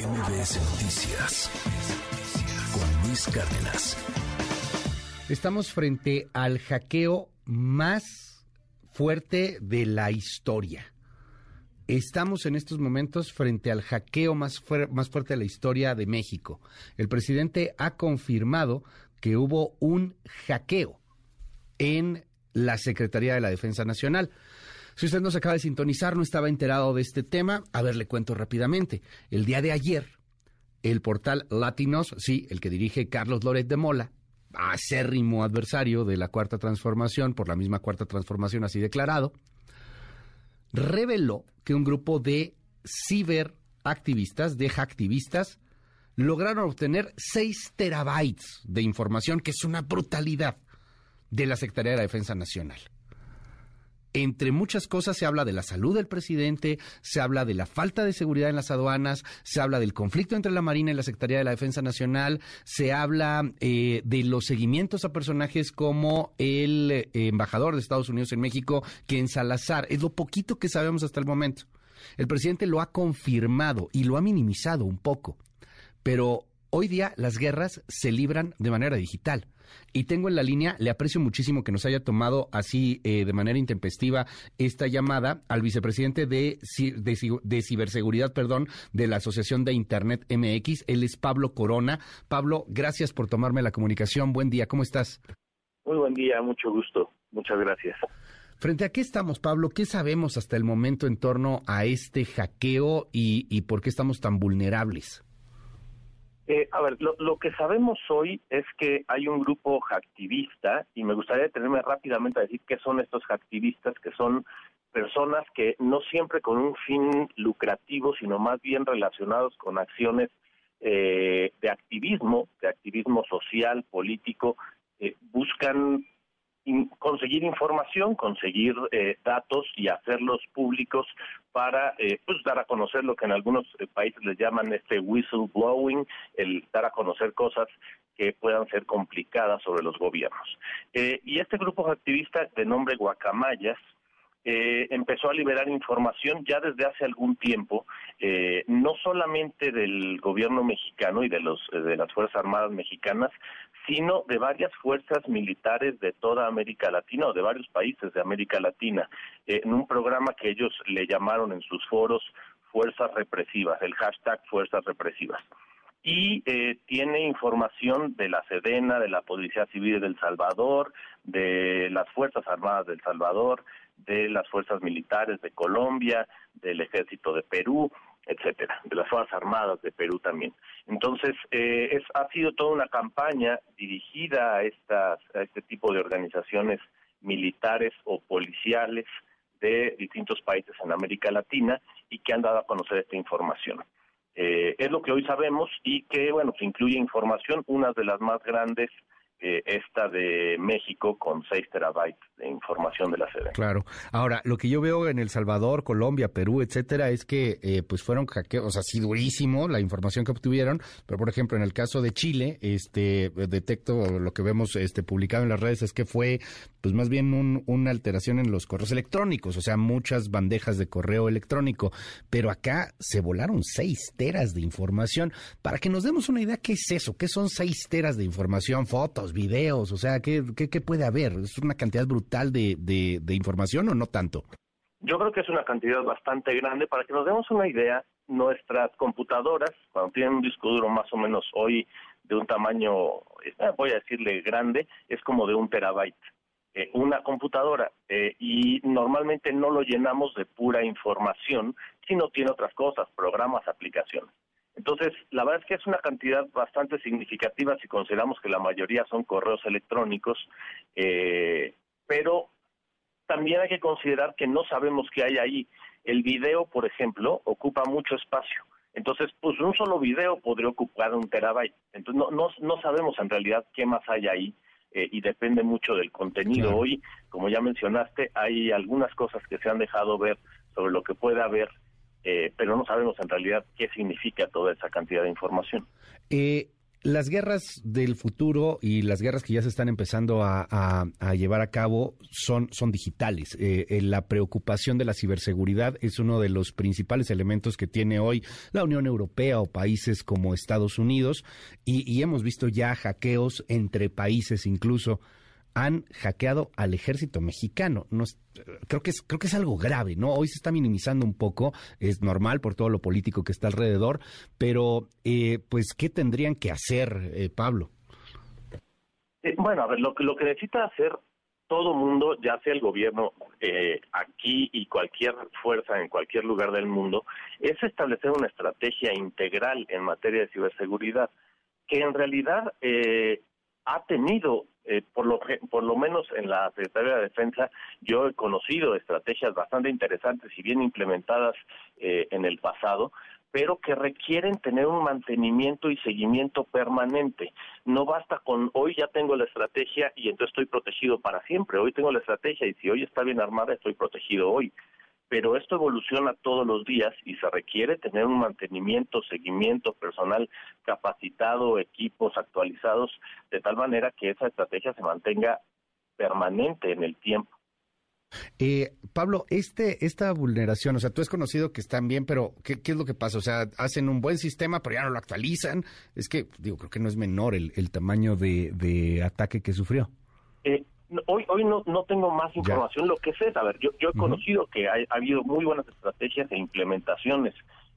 MBS Noticias con Luis Cárdenas. Estamos frente al hackeo más fuerte de la historia. Estamos en estos momentos frente al hackeo más, más fuerte de la historia de México. El presidente ha confirmado que hubo un hackeo en la Secretaría de la Defensa Nacional. Si usted no se acaba de sintonizar, no estaba enterado de este tema, a ver, le cuento rápidamente. El día de ayer, el portal Latinos, sí, el que dirige Carlos Loret de Mola, acérrimo adversario de la Cuarta Transformación, por la misma Cuarta Transformación así declarado, reveló que un grupo de ciberactivistas, de hacktivistas, lograron obtener 6 terabytes de información, que es una brutalidad, de la Secretaría de la Defensa Nacional entre muchas cosas se habla de la salud del presidente, se habla de la falta de seguridad en las aduanas, se habla del conflicto entre la Marina y la Secretaría de la Defensa Nacional, se habla eh, de los seguimientos a personajes como el eh, embajador de Estados Unidos en México, en Salazar. Es lo poquito que sabemos hasta el momento. El presidente lo ha confirmado y lo ha minimizado un poco, pero hoy día las guerras se libran de manera digital. Y tengo en la línea, le aprecio muchísimo que nos haya tomado así eh, de manera intempestiva esta llamada al vicepresidente de, de, ciberseguridad, perdón, de la Asociación de Internet MX. Él es Pablo Corona. Pablo, gracias por tomarme la comunicación. Buen día, ¿cómo estás? Muy buen día, mucho gusto. Muchas gracias. ¿Frente a qué estamos, Pablo? ¿Qué sabemos hasta el momento en torno a este hackeo y, y por qué estamos tan vulnerables? Eh, a ver, lo, que sabemos hoy es que hay un grupo hacktivista y me gustaría detenerme rápidamente a decir qué son estos hacktivistas, que son personas que no siempre con un fin lucrativo, sino más bien relacionados con acciones eh, de activismo, de activismo social, político, eh, buscan conseguir información, conseguir eh, datos y hacerlos públicos para eh, pues dar a conocer lo que en algunos eh, países les llaman este whistleblowing, el dar a conocer cosas que puedan ser complicadas sobre los gobiernos. y este grupo activista de nombre Guacamayas eh, empezó a liberar información ya desde hace algún tiempo, eh, no solamente del gobierno mexicano y de, los, de las Fuerzas Armadas mexicanas, sino de varias fuerzas militares de toda América Latina o de varios países de América Latina, eh, en un programa que ellos le llamaron en sus foros Fuerzas Represivas, el hashtag Fuerzas Represivas. Y eh, tiene información de la Sedena, de la Policía Civil del Salvador, de las Fuerzas Armadas del Salvador, de las fuerzas militares de Colombia, del ejército de Perú, etcétera, de las fuerzas armadas de Perú también. Entonces, eh, es, ha sido toda una campaña dirigida a, estas, a este tipo de organizaciones militares o policiales de distintos países en América Latina y que han dado a conocer esta información. Eh, es lo que hoy sabemos y que, bueno, incluye información, una de las más grandes eh, esta de México con 6 terabytes de información de la sede. Claro. Ahora, lo que yo veo en El Salvador, Colombia, Perú, etcétera, es que eh, pues fueron hackeos, así durísimo la información que obtuvieron, pero por ejemplo, en el caso de Chile, este detecto lo que vemos este publicado en las redes es que fue pues más bien un, una alteración en los correos electrónicos, o sea, muchas bandejas de correo electrónico, pero acá se volaron 6 teras de información. Para que nos demos una idea, ¿qué es eso? ¿Qué son 6 teras de información? Fotos, videos, o sea, ¿qué, qué, puede haber? ¿Es una cantidad brutal de, de, información o no tanto? Yo creo que es una cantidad bastante grande. Para que nos demos una idea, nuestras computadoras, cuando tienen un disco duro más o menos hoy de un tamaño, eh, voy a decirle grande, es como de un terabyte. Eh, una computadora eh, y normalmente no lo llenamos de pura información, sino tiene otras cosas, programas, aplicaciones. Entonces, la verdad es que es una cantidad bastante significativa si consideramos que la mayoría son correos electrónicos, eh, pero también hay que considerar que no sabemos qué hay ahí. El video, por ejemplo, ocupa mucho espacio. Entonces, pues un solo video podría ocupar un terabyte. Entonces, no, no, no sabemos en realidad qué más hay ahí eh, y depende mucho del contenido. Hoy, como ya mencionaste, hay algunas cosas que se han dejado ver sobre lo que puede haber eh, pero no sabemos en realidad qué significa toda esa cantidad de información. Eh, las guerras del futuro y las guerras que ya se están empezando a, llevar a cabo son, son digitales. Eh, eh, la preocupación de la ciberseguridad es uno de los principales elementos que tiene hoy la Unión Europea o países como Estados Unidos y hemos visto ya hackeos entre países incluso han hackeado al ejército mexicano. No, creo, que es, creo que es algo grave, ¿no? Hoy se está minimizando un poco, es normal por todo lo político que está alrededor, pero eh, pues, ¿qué tendrían que hacer, eh, Pablo? Eh, bueno, a ver, lo lo que necesita hacer todo mundo, ya sea el gobierno aquí y cualquier fuerza en cualquier lugar del mundo, es establecer una estrategia integral en materia de ciberseguridad, que en realidad ha tenido eh, por, lo, por lo menos en la Secretaría de Defensa, yo he conocido estrategias bastante interesantes y bien implementadas eh, en el pasado, pero que requieren tener un mantenimiento y seguimiento permanente. No basta con hoy ya tengo la estrategia y entonces estoy protegido para siempre. Hoy tengo la estrategia y si hoy está bien armada estoy protegido hoy pero esto evoluciona todos los días y se requiere tener un mantenimiento, seguimiento personal capacitado, equipos actualizados, de tal manera que esa estrategia se mantenga permanente en el tiempo. Eh, Pablo, este, esta vulneración, o sea, tú has conocido que están bien, pero ¿qué, es lo que pasa? O sea, hacen un buen sistema, pero ya no lo actualizan. Es que, digo, creo que no es menor el, tamaño de, ataque que sufrió. Eh, hoy hoy no, no tengo más información. Lo que sé, a ver, yo, yo he conocido que ha, habido muy buenas estrategias e implementaciones,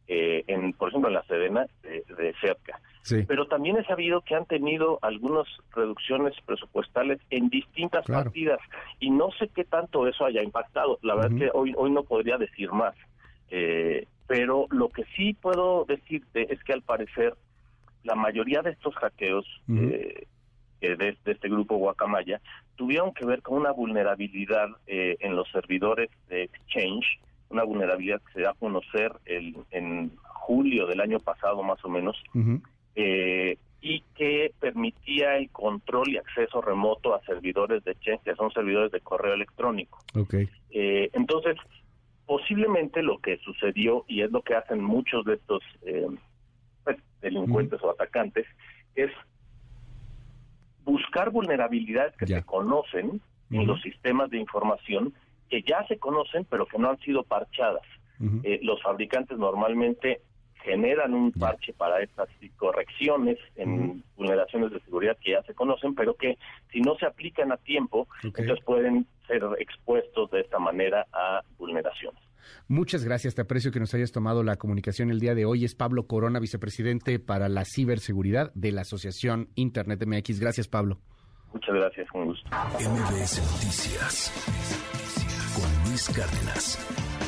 eh, en por ejemplo, en la Sedena de, cerca. Pero también he sabido que han tenido algunas reducciones presupuestales en distintas partidas y no sé qué tanto eso haya impactado. La verdad es que hoy, hoy no podría decir más. Eh, pero lo que sí puedo decirte es que al parecer la mayoría de estos hackeos de, este grupo Guacamaya tuvieron que ver con una vulnerabilidad eh, en los servidores de Exchange, una vulnerabilidad que se da a conocer en julio del año pasado más o menos, eh, y que permitía el control y acceso remoto a servidores de Exchange, que son servidores de correo electrónico. Okay. Eh, entonces, posiblemente lo que sucedió, y es lo que hacen muchos de estos pues, delincuentes o atacantes, es buscar vulnerabilidades que se conocen en los sistemas de información que ya se conocen pero que no han sido parchadas. Eh, los fabricantes normalmente generan un parche para estas correcciones en vulneraciones de seguridad que ya se conocen, pero que si no se aplican a tiempo, ellos pueden ser expuestos de esta manera a vulneraciones. Muchas gracias, te aprecio que nos hayas tomado la comunicación el día de hoy. Es Pablo Corona, vicepresidente para la ciberseguridad de la Asociación Internet MX. Gracias, Pablo. Muchas gracias, con gusto. MBS Noticias con Luis Cárdenas.